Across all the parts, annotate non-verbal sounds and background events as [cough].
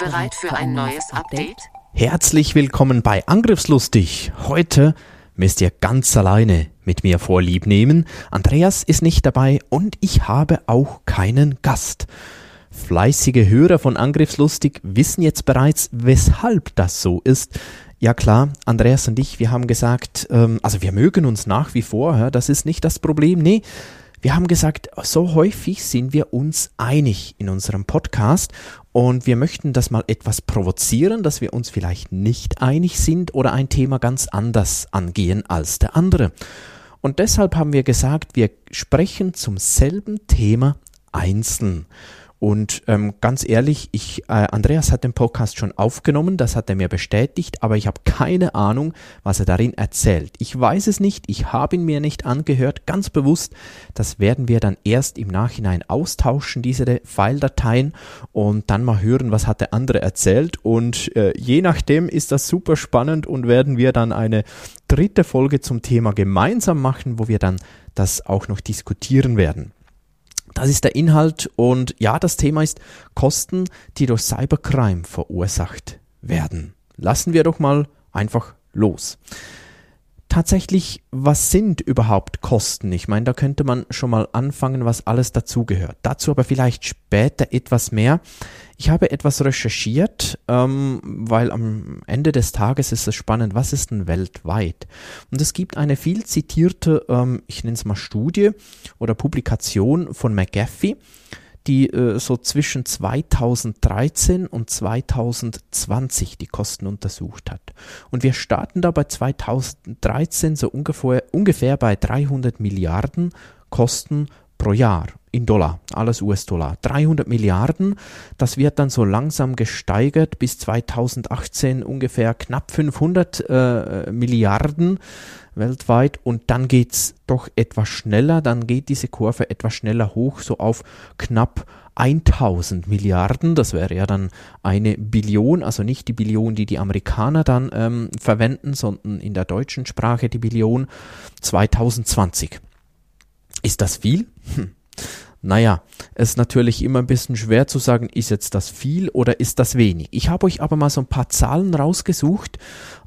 Bereit für ein neues Update? Herzlich willkommen bei Angriffslustig. Heute müsst ihr ganz alleine mit mir Vorlieb nehmen. Andreas ist nicht dabei und ich habe auch keinen Gast. Fleißige Hörer von Angriffslustig wissen jetzt bereits, weshalb das so ist. Ja klar, Andreas und ich, wir haben gesagt, ähm, also wir mögen uns nach wie vor, ja, das ist nicht das Problem. Nee, wir haben gesagt, so häufig sind wir uns einig in unserem Podcast und wir möchten das mal etwas provozieren, dass wir uns vielleicht nicht einig sind oder ein Thema ganz anders angehen als der andere. Und deshalb haben wir gesagt, wir sprechen zum selben Thema einzeln. Und ähm, ganz ehrlich, ich, äh, Andreas hat den Podcast schon aufgenommen, das hat er mir bestätigt, aber ich habe keine Ahnung, was er darin erzählt. Ich weiß es nicht, ich habe ihn mir nicht angehört, ganz bewusst. Das werden wir dann erst im Nachhinein austauschen, diese File-Dateien, und dann mal hören, was hat der andere erzählt. Und äh, je nachdem ist das super spannend und werden wir dann eine dritte Folge zum Thema gemeinsam machen, wo wir dann das auch noch diskutieren werden. Das ist der Inhalt und ja, das Thema ist Kosten, die durch Cybercrime verursacht werden. Lassen wir doch mal einfach los tatsächlich, was sind überhaupt Kosten? Ich meine, da könnte man schon mal anfangen, was alles dazugehört. Dazu aber vielleicht später etwas mehr. Ich habe etwas recherchiert, ähm, weil am Ende des Tages ist es spannend, was ist denn weltweit? Und es gibt eine viel zitierte, ähm, ich nenne es mal Studie oder Publikation von McAfee die äh, so zwischen 2013 und 2020 die Kosten untersucht hat. Und wir starten da bei 2013 so ungefähr, ungefähr bei 300 Milliarden Kosten pro Jahr in Dollar, alles US-Dollar. 300 Milliarden, das wird dann so langsam gesteigert bis 2018 ungefähr knapp 500 äh, Milliarden weltweit und dann geht es doch etwas schneller, dann geht diese Kurve etwas schneller hoch, so auf knapp 1000 Milliarden, das wäre ja dann eine Billion, also nicht die Billion, die die Amerikaner dann ähm, verwenden, sondern in der deutschen Sprache die Billion 2020. Ist das viel? Hm. Naja, es ist natürlich immer ein bisschen schwer zu sagen, ist jetzt das viel oder ist das wenig. Ich habe euch aber mal so ein paar Zahlen rausgesucht.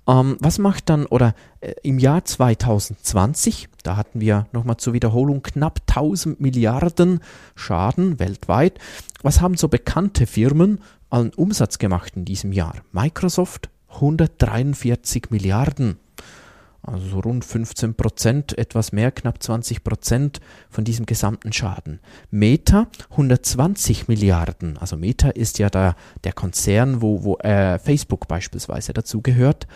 Ähm, was macht dann, oder äh, im Jahr 2020, da hatten wir nochmal zur Wiederholung knapp 1000 Milliarden Schaden weltweit. Was haben so bekannte Firmen an Umsatz gemacht in diesem Jahr? Microsoft 143 Milliarden also so rund 15 Prozent, etwas mehr, knapp 20 Prozent von diesem gesamten Schaden. Meta 120 Milliarden, also Meta ist ja da der Konzern, wo, wo äh, Facebook beispielsweise dazugehört.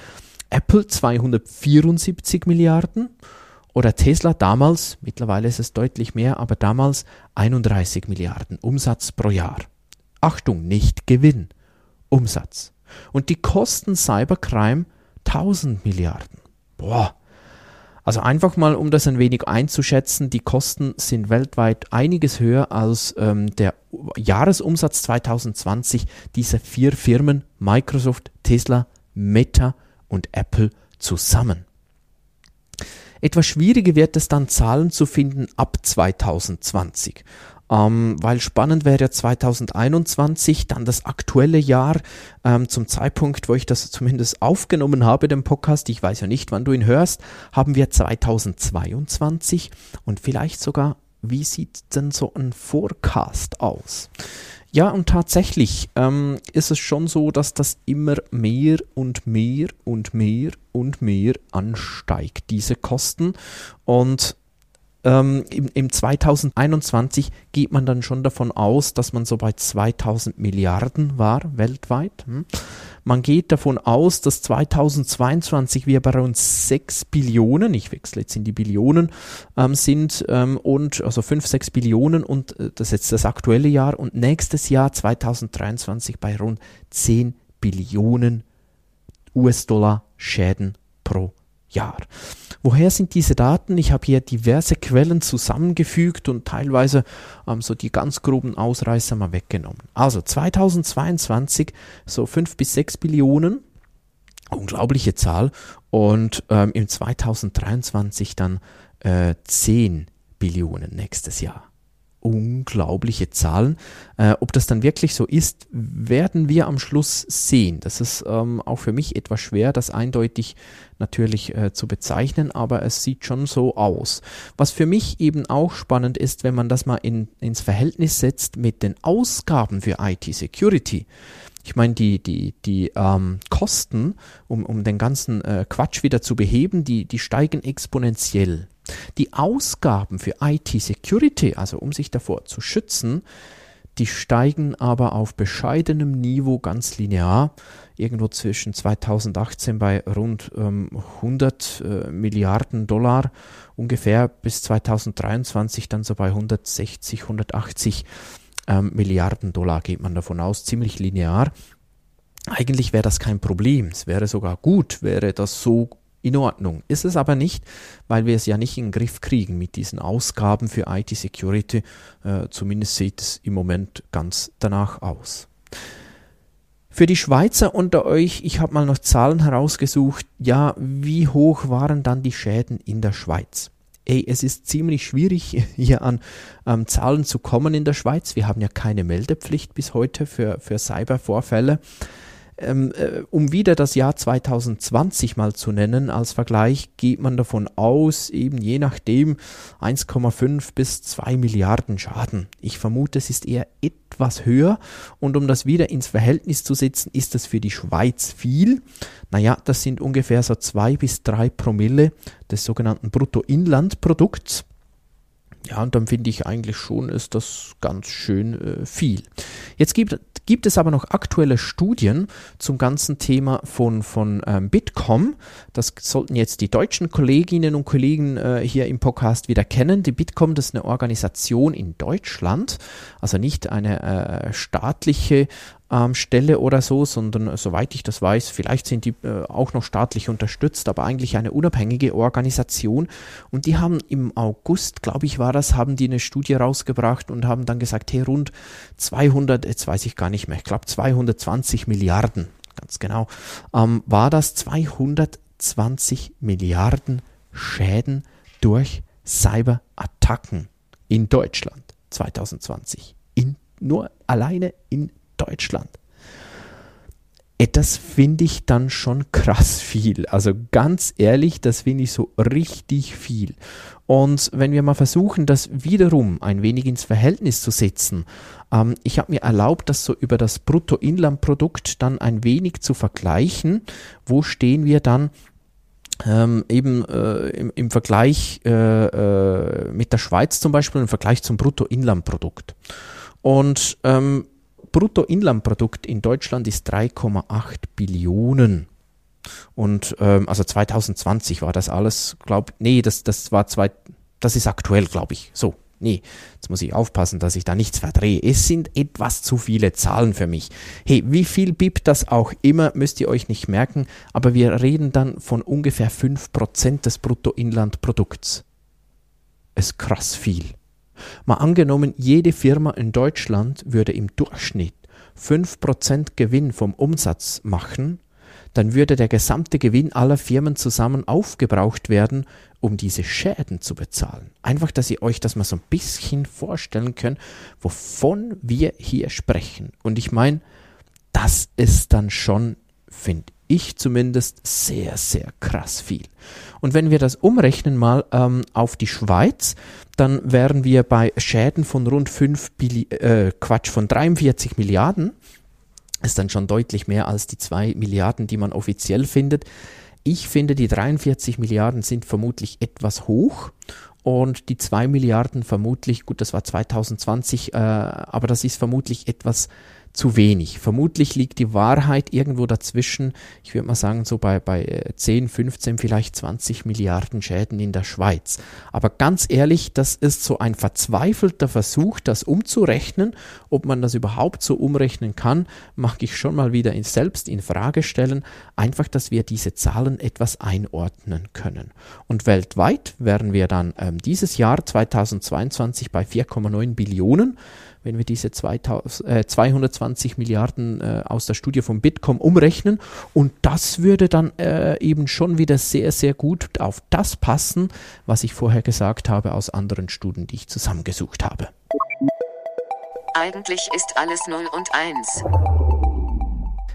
Apple 274 Milliarden oder Tesla damals, mittlerweile ist es deutlich mehr, aber damals 31 Milliarden Umsatz pro Jahr. Achtung, nicht Gewinn, Umsatz. Und die Kosten Cybercrime 1000 Milliarden. Boah. Also einfach mal, um das ein wenig einzuschätzen, die Kosten sind weltweit einiges höher als ähm, der Jahresumsatz 2020 dieser vier Firmen Microsoft, Tesla, Meta und Apple zusammen. Etwas schwieriger wird es dann, Zahlen zu finden ab 2020. Ähm, weil spannend wäre ja 2021, dann das aktuelle Jahr, ähm, zum Zeitpunkt, wo ich das zumindest aufgenommen habe, den Podcast, ich weiß ja nicht, wann du ihn hörst, haben wir 2022 und vielleicht sogar, wie sieht denn so ein Forecast aus? Ja, und tatsächlich ähm, ist es schon so, dass das immer mehr und mehr und mehr und mehr ansteigt, diese Kosten. Und ähm, im, im 2021 geht man dann schon davon aus, dass man so bei 2000 Milliarden war weltweit. Hm? Man geht davon aus, dass 2022 wir bei rund 6 Billionen, ich wechsle jetzt in die Billionen, ähm, sind ähm, und also 5, 6 Billionen und äh, das ist jetzt das aktuelle Jahr und nächstes Jahr 2023 bei rund 10 Billionen US-Dollar Schäden pro Jahr. Woher sind diese Daten? Ich habe hier diverse Quellen zusammengefügt und teilweise ähm, so die ganz groben Ausreißer mal weggenommen. Also 2022 so 5 bis 6 Billionen, unglaubliche Zahl, und ähm, im 2023 dann äh, 10 Billionen nächstes Jahr unglaubliche Zahlen. Äh, ob das dann wirklich so ist, werden wir am Schluss sehen. Das ist ähm, auch für mich etwas schwer, das eindeutig natürlich äh, zu bezeichnen, aber es sieht schon so aus. Was für mich eben auch spannend ist, wenn man das mal in, ins Verhältnis setzt mit den Ausgaben für IT-Security. Ich meine, die, die, die ähm, Kosten, um, um den ganzen äh, Quatsch wieder zu beheben, die, die steigen exponentiell. Die Ausgaben für IT-Security, also um sich davor zu schützen, die steigen aber auf bescheidenem Niveau ganz linear, irgendwo zwischen 2018 bei rund ähm, 100 äh, Milliarden Dollar ungefähr bis 2023 dann so bei 160, 180 ähm, Milliarden Dollar geht man davon aus, ziemlich linear. Eigentlich wäre das kein Problem, es wäre sogar gut, wäre das so in Ordnung. Ist es aber nicht, weil wir es ja nicht in den Griff kriegen mit diesen Ausgaben für IT-Security. Äh, zumindest sieht es im Moment ganz danach aus. Für die Schweizer unter euch, ich habe mal noch Zahlen herausgesucht. Ja, wie hoch waren dann die Schäden in der Schweiz? Ey, es ist ziemlich schwierig, [laughs] hier an ähm, Zahlen zu kommen in der Schweiz. Wir haben ja keine Meldepflicht bis heute für, für Cybervorfälle. Ähm, äh, um wieder das Jahr 2020 mal zu nennen, als Vergleich geht man davon aus, eben je nachdem 1,5 bis 2 Milliarden Schaden. Ich vermute, es ist eher etwas höher und um das wieder ins Verhältnis zu setzen, ist das für die Schweiz viel. Naja, das sind ungefähr so 2 bis 3 Promille des sogenannten Bruttoinlandprodukts. Ja, und dann finde ich eigentlich schon, ist das ganz schön äh, viel. Jetzt gibt, gibt es aber noch aktuelle Studien zum ganzen Thema von, von ähm, Bitkom. Das sollten jetzt die deutschen Kolleginnen und Kollegen äh, hier im Podcast wieder kennen. Die Bitkom, das ist eine Organisation in Deutschland, also nicht eine äh, staatliche ähm, Stelle oder so, sondern äh, soweit ich das weiß, vielleicht sind die äh, auch noch staatlich unterstützt, aber eigentlich eine unabhängige Organisation. Und die haben im August, glaube ich, war das, haben die eine Studie rausgebracht und haben dann gesagt, hey, rund 200, jetzt weiß ich gar nicht mehr, ich glaube 220 Milliarden, ganz genau, ähm, war das 220 Milliarden Schäden durch Cyberattacken in Deutschland 2020. In, nur alleine in Deutschland. Das finde ich dann schon krass viel. Also ganz ehrlich, das finde ich so richtig viel. Und wenn wir mal versuchen, das wiederum ein wenig ins Verhältnis zu setzen, ähm, ich habe mir erlaubt, das so über das Bruttoinlandprodukt dann ein wenig zu vergleichen. Wo stehen wir dann ähm, eben äh, im, im, Vergleich äh, äh, mit der Schweiz zum Beispiel, im Vergleich zum Bruttoinlandprodukt. Und ähm, Bruttoinlandprodukt in Deutschland ist 3,8 Billionen. Und ähm, also 2020 war das alles, glaube nee, das, das war zwei, das ist aktuell, glaube ich. So, nee, jetzt muss ich aufpassen, dass ich da nichts verdrehe. Es sind etwas zu viele Zahlen für mich. Hey, wie viel BIP das auch immer, müsst ihr euch nicht merken, aber wir reden dann von ungefähr 5% des Bruttoinlandprodukts. Ist krass viel. Mal angenommen, jede Firma in Deutschland würde im Durchschnitt 5% Gewinn vom Umsatz machen, dann würde der gesamte Gewinn aller Firmen zusammen aufgebraucht werden, um diese Schäden zu bezahlen. Einfach, dass ihr euch das mal so ein bisschen vorstellen könnt, wovon wir hier sprechen. Und ich meine, das ist dann schon, finde ich zumindest, sehr, sehr krass viel. Und wenn wir das umrechnen mal ähm, auf die Schweiz, dann wären wir bei Schäden von rund 5 Billi äh, Quatsch, von 43 Milliarden. Ist dann schon deutlich mehr als die 2 Milliarden, die man offiziell findet. Ich finde, die 43 Milliarden sind vermutlich etwas hoch und die 2 Milliarden vermutlich, gut, das war 2020, äh, aber das ist vermutlich etwas zu wenig. Vermutlich liegt die Wahrheit irgendwo dazwischen, ich würde mal sagen, so bei, bei 10, 15, vielleicht 20 Milliarden Schäden in der Schweiz. Aber ganz ehrlich, das ist so ein verzweifelter Versuch, das umzurechnen. Ob man das überhaupt so umrechnen kann, mag ich schon mal wieder in, selbst in Frage stellen. Einfach, dass wir diese Zahlen etwas einordnen können. Und weltweit wären wir dann ähm, dieses Jahr 2022 bei 4,9 Billionen wenn wir diese 2000, äh, 220 Milliarden äh, aus der Studie von Bitkom umrechnen. Und das würde dann äh, eben schon wieder sehr, sehr gut auf das passen, was ich vorher gesagt habe aus anderen Studien, die ich zusammengesucht habe. Eigentlich ist alles 0 und 1.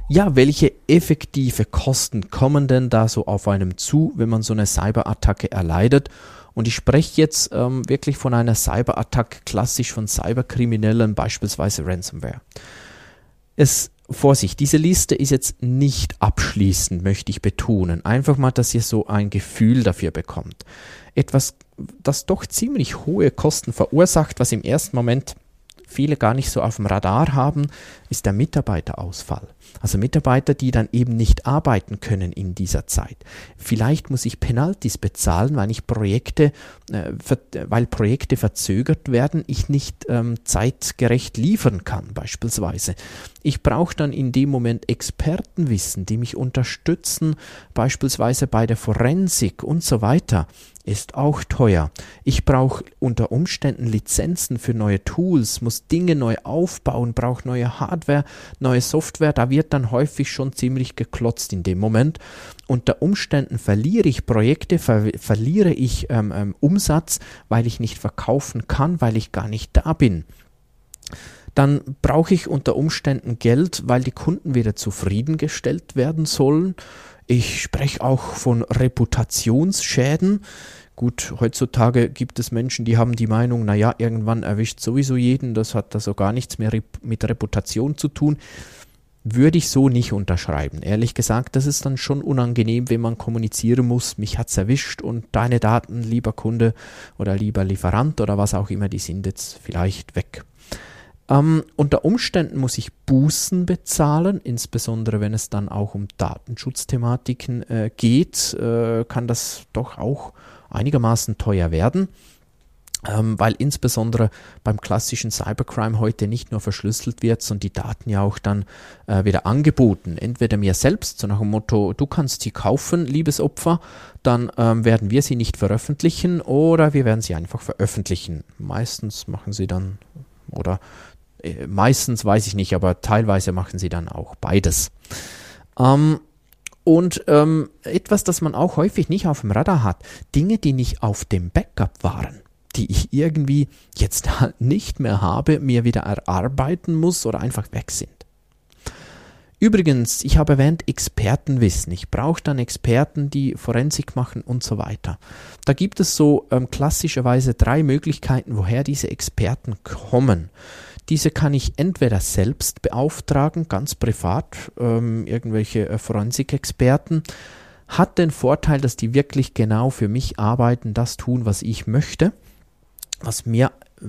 Ja, welche effektive Kosten kommen denn da so auf einem zu, wenn man so eine Cyberattacke erleidet? Und ich spreche jetzt ähm, wirklich von einer Cyberattacke, klassisch von Cyberkriminellen, beispielsweise Ransomware. Es Vorsicht, diese Liste ist jetzt nicht abschließend, möchte ich betonen. Einfach mal, dass ihr so ein Gefühl dafür bekommt. Etwas, das doch ziemlich hohe Kosten verursacht, was im ersten Moment viele gar nicht so auf dem Radar haben, ist der Mitarbeiterausfall. Also Mitarbeiter, die dann eben nicht arbeiten können in dieser Zeit. Vielleicht muss ich Penalties bezahlen, weil ich Projekte, äh, weil Projekte verzögert werden, ich nicht ähm, zeitgerecht liefern kann, beispielsweise. Ich brauche dann in dem Moment Expertenwissen, die mich unterstützen, beispielsweise bei der Forensik und so weiter ist auch teuer. Ich brauche unter Umständen Lizenzen für neue Tools, muss Dinge neu aufbauen, brauche neue Hardware, neue Software. Da wird dann häufig schon ziemlich geklotzt in dem Moment. Unter Umständen verliere ich Projekte, ver verliere ich ähm, ähm, Umsatz, weil ich nicht verkaufen kann, weil ich gar nicht da bin dann brauche ich unter Umständen Geld, weil die Kunden wieder zufriedengestellt werden sollen. Ich spreche auch von Reputationsschäden. Gut, heutzutage gibt es Menschen, die haben die Meinung, naja, irgendwann erwischt sowieso jeden, das hat also gar nichts mehr mit Reputation zu tun. Würde ich so nicht unterschreiben. Ehrlich gesagt, das ist dann schon unangenehm, wenn man kommunizieren muss, mich hat's erwischt und deine Daten, lieber Kunde oder lieber Lieferant oder was auch immer, die sind jetzt vielleicht weg. Ähm, unter Umständen muss ich Bußen bezahlen, insbesondere wenn es dann auch um Datenschutzthematiken äh, geht, äh, kann das doch auch einigermaßen teuer werden. Ähm, weil insbesondere beim klassischen Cybercrime heute nicht nur verschlüsselt wird, sondern die Daten ja auch dann äh, wieder angeboten. Entweder mir selbst, so nach dem Motto, du kannst sie kaufen, liebes Opfer, dann ähm, werden wir sie nicht veröffentlichen oder wir werden sie einfach veröffentlichen. Meistens machen sie dann oder meistens weiß ich nicht, aber teilweise machen sie dann auch beides. Ähm, und ähm, etwas, das man auch häufig nicht auf dem Radar hat, Dinge, die nicht auf dem Backup waren, die ich irgendwie jetzt halt [laughs] nicht mehr habe, mir wieder erarbeiten muss oder einfach weg sind. Übrigens, ich habe erwähnt, Expertenwissen. Ich brauche dann Experten, die Forensik machen und so weiter. Da gibt es so ähm, klassischerweise drei Möglichkeiten, woher diese Experten kommen. Diese kann ich entweder selbst beauftragen, ganz privat, ähm, irgendwelche äh, Forensikexperten. Hat den Vorteil, dass die wirklich genau für mich arbeiten, das tun, was ich möchte, was mir äh,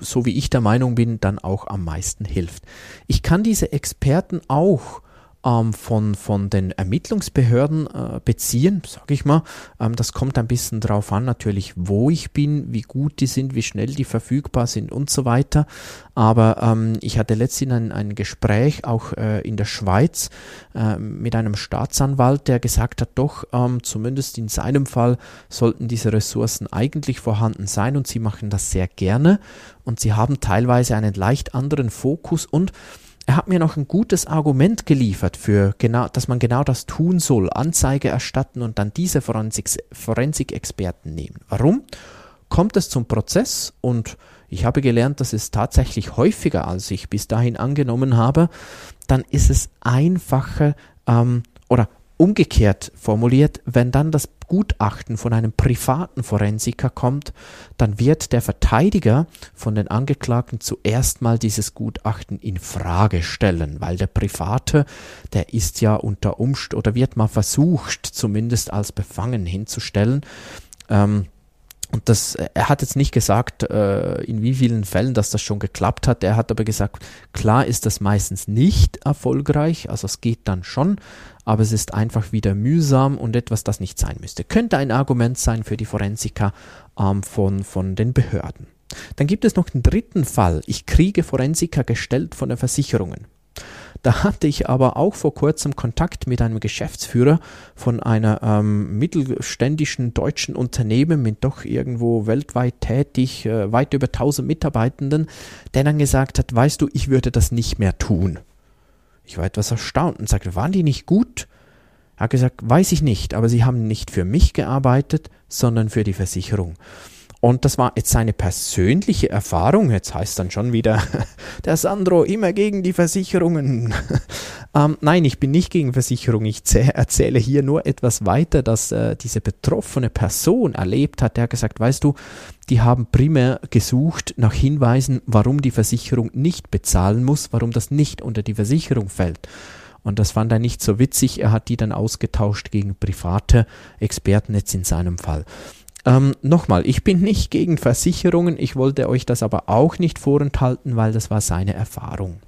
so wie ich der Meinung bin, dann auch am meisten hilft. Ich kann diese Experten auch ähm, von, von den Ermittlungsbehörden äh, beziehen, sage ich mal. Ähm, das kommt ein bisschen drauf an, natürlich, wo ich bin, wie gut die sind, wie schnell die verfügbar sind und so weiter. Aber ähm, ich hatte letztens ein, ein Gespräch auch äh, in der Schweiz äh, mit einem Staatsanwalt, der gesagt hat, doch, ähm, zumindest in seinem Fall sollten diese Ressourcen eigentlich vorhanden sein und sie machen das sehr gerne und sie haben teilweise einen leicht anderen Fokus und er hat mir noch ein gutes Argument geliefert für genau, dass man genau das tun soll, Anzeige erstatten und dann diese Forensik-Experten nehmen. Warum? Kommt es zum Prozess und ich habe gelernt, dass es tatsächlich häufiger, als ich bis dahin angenommen habe, dann ist es einfacher ähm, oder Umgekehrt formuliert, wenn dann das Gutachten von einem privaten Forensiker kommt, dann wird der Verteidiger von den Angeklagten zuerst mal dieses Gutachten in Frage stellen, weil der Private, der ist ja unter Umst oder wird mal versucht, zumindest als befangen hinzustellen. Ähm, Und das, er hat jetzt nicht gesagt, äh, in wie vielen Fällen, dass das schon geklappt hat. Er hat aber gesagt, klar ist das meistens nicht erfolgreich, also es geht dann schon, aber es ist einfach wieder mühsam und etwas, das nicht sein müsste. Könnte ein Argument sein für die Forensiker ähm, von, von den Behörden. Dann gibt es noch den dritten Fall. Ich kriege Forensiker gestellt von den Versicherungen. Da hatte ich aber auch vor kurzem Kontakt mit einem Geschäftsführer von einer ähm, mittelständischen deutschen Unternehmen mit doch irgendwo weltweit tätig, äh, weit über 1000 Mitarbeitenden, der dann gesagt hat, weißt du, ich würde das nicht mehr tun. Ich war etwas erstaunt und sagte, waren die nicht gut? Er hat gesagt, weiß ich nicht, aber sie haben nicht für mich gearbeitet, sondern für die Versicherung. Und das war jetzt seine persönliche Erfahrung. Jetzt heißt dann schon wieder, [laughs] der Sandro immer gegen die Versicherungen. [laughs] ähm, nein, ich bin nicht gegen Versicherungen. Ich erzähle hier nur etwas weiter, dass äh, diese betroffene Person erlebt hat. Der hat gesagt, weißt du, die haben primär gesucht nach Hinweisen, warum die Versicherung nicht bezahlen muss, warum das nicht unter die Versicherung fällt. Und das fand er nicht so witzig. Er hat die dann ausgetauscht gegen private Experten jetzt in seinem Fall. Ähm, Nochmal, ich bin nicht gegen Versicherungen, ich wollte euch das aber auch nicht vorenthalten, weil das war seine Erfahrung.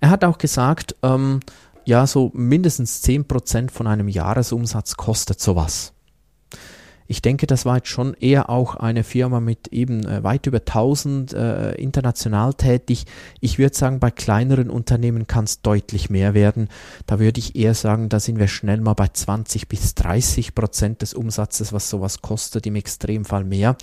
Er hat auch gesagt, ähm, ja, so mindestens 10% von einem Jahresumsatz kostet sowas. Ich denke, das war jetzt schon eher auch eine Firma mit eben äh, weit über 1000 äh, international tätig. Ich würde sagen, bei kleineren Unternehmen kann es deutlich mehr werden. Da würde ich eher sagen, da sind wir schnell mal bei 20 bis 30 Prozent des Umsatzes, was sowas kostet, im Extremfall mehr.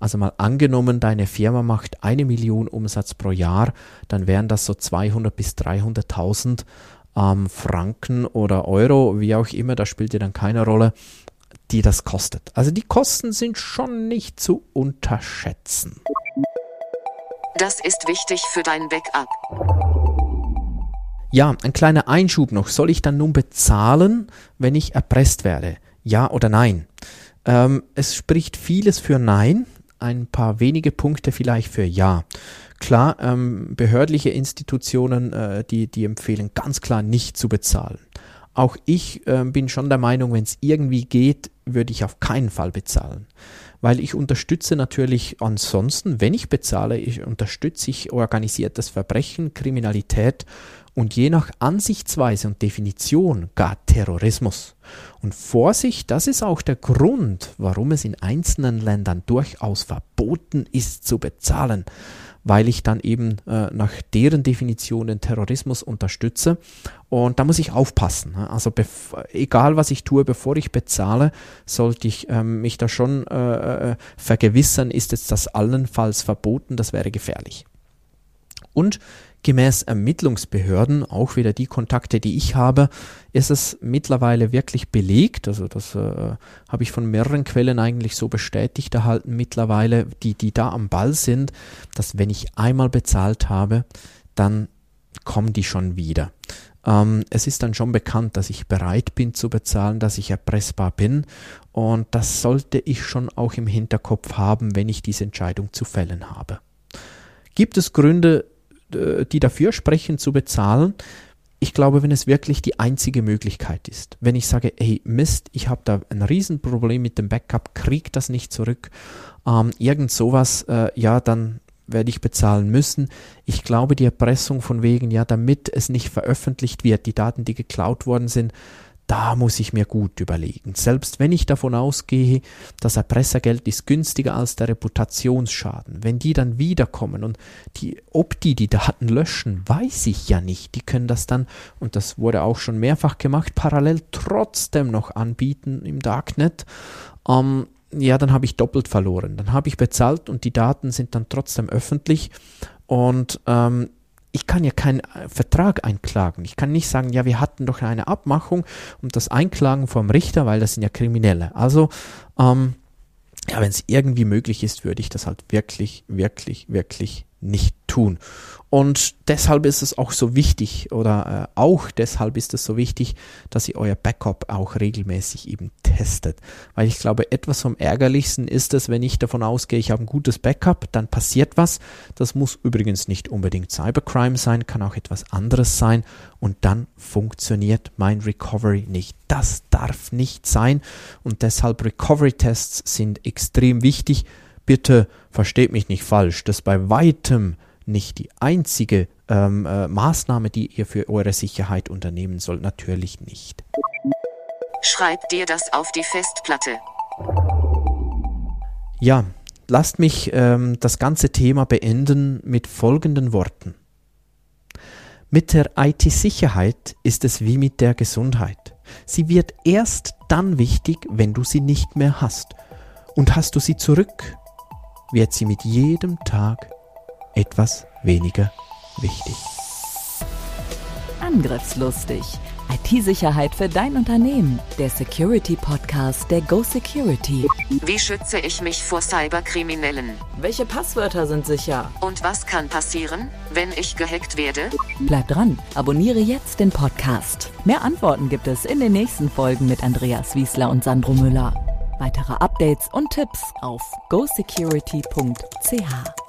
Also mal angenommen, deine Firma macht eine Million Umsatz pro Jahr, dann wären das so 200 bis 300.000 ähm, Franken oder Euro, wie auch immer, das spielt ja dann keine Rolle die das kostet. Also die Kosten sind schon nicht zu unterschätzen. Das ist wichtig für dein Backup. Ja, ein kleiner Einschub noch. Soll ich dann nun bezahlen, wenn ich erpresst werde? Ja oder nein? Ähm, es spricht vieles für Nein, ein paar wenige Punkte vielleicht für Ja. Klar, ähm, behördliche Institutionen, äh, die, die empfehlen ganz klar nicht zu bezahlen. Auch ich äh, bin schon der Meinung, wenn es irgendwie geht, würde ich auf keinen Fall bezahlen. Weil ich unterstütze natürlich ansonsten, wenn ich bezahle, ich unterstütze ich organisiertes Verbrechen, Kriminalität und je nach Ansichtsweise und Definition gar Terrorismus. Und Vorsicht, das ist auch der Grund, warum es in einzelnen Ländern durchaus verboten ist zu bezahlen weil ich dann eben äh, nach deren Definition den Terrorismus unterstütze. Und da muss ich aufpassen. Ne? Also egal was ich tue, bevor ich bezahle, sollte ich ähm, mich da schon äh, äh, vergewissern, ist jetzt das allenfalls verboten, das wäre gefährlich. Und Gemäß Ermittlungsbehörden, auch wieder die Kontakte, die ich habe, ist es mittlerweile wirklich belegt. Also das äh, habe ich von mehreren Quellen eigentlich so bestätigt erhalten mittlerweile, die, die da am Ball sind, dass wenn ich einmal bezahlt habe, dann kommen die schon wieder. Ähm, es ist dann schon bekannt, dass ich bereit bin zu bezahlen, dass ich erpressbar bin und das sollte ich schon auch im Hinterkopf haben, wenn ich diese Entscheidung zu fällen habe. Gibt es Gründe, die dafür sprechen, zu bezahlen. Ich glaube, wenn es wirklich die einzige Möglichkeit ist. Wenn ich sage, hey Mist, ich habe da ein Riesenproblem mit dem Backup, krieg das nicht zurück, ähm, irgend sowas, äh, ja, dann werde ich bezahlen müssen. Ich glaube, die Erpressung von wegen, ja, damit es nicht veröffentlicht wird, die Daten, die geklaut worden sind, da muss ich mir gut überlegen. Selbst wenn ich davon ausgehe, das Erpressergeld ist günstiger als der Reputationsschaden. Wenn die dann wiederkommen und die, ob die die Daten löschen, weiß ich ja nicht. Die können das dann, und das wurde auch schon mehrfach gemacht, parallel trotzdem noch anbieten im Darknet. Ähm, ja, dann habe ich doppelt verloren. Dann habe ich bezahlt und die Daten sind dann trotzdem öffentlich. Und ähm, ich kann ja keinen äh, Vertrag einklagen. Ich kann nicht sagen, ja, wir hatten doch eine Abmachung und das Einklagen vom Richter, weil das sind ja Kriminelle. Also, ähm, ja, wenn es irgendwie möglich ist, würde ich das halt wirklich, wirklich, wirklich nicht tun. Und deshalb ist es auch so wichtig, oder äh, auch deshalb ist es so wichtig, dass ihr euer Backup auch regelmäßig eben getestet. Weil ich glaube, etwas vom Ärgerlichsten ist es, wenn ich davon ausgehe, ich habe ein gutes Backup, dann passiert was. Das muss übrigens nicht unbedingt Cybercrime sein, kann auch etwas anderes sein und dann funktioniert mein Recovery nicht. Das darf nicht sein und deshalb Recovery-Tests sind extrem wichtig. Bitte versteht mich nicht falsch, dass bei weitem nicht die einzige ähm, äh, Maßnahme, die ihr für eure Sicherheit unternehmen sollt. Natürlich nicht. Schreib dir das auf die Festplatte. Ja, lasst mich ähm, das ganze Thema beenden mit folgenden Worten. Mit der IT-Sicherheit ist es wie mit der Gesundheit. Sie wird erst dann wichtig, wenn du sie nicht mehr hast. Und hast du sie zurück, wird sie mit jedem Tag etwas weniger wichtig. Angriffslustig. IT-Sicherheit für dein Unternehmen. Der Security Podcast der Go Security. Wie schütze ich mich vor Cyberkriminellen? Welche Passwörter sind sicher? Und was kann passieren, wenn ich gehackt werde? Bleib dran, abonniere jetzt den Podcast. Mehr Antworten gibt es in den nächsten Folgen mit Andreas Wiesler und Sandro Müller. Weitere Updates und Tipps auf gosecurity.ch.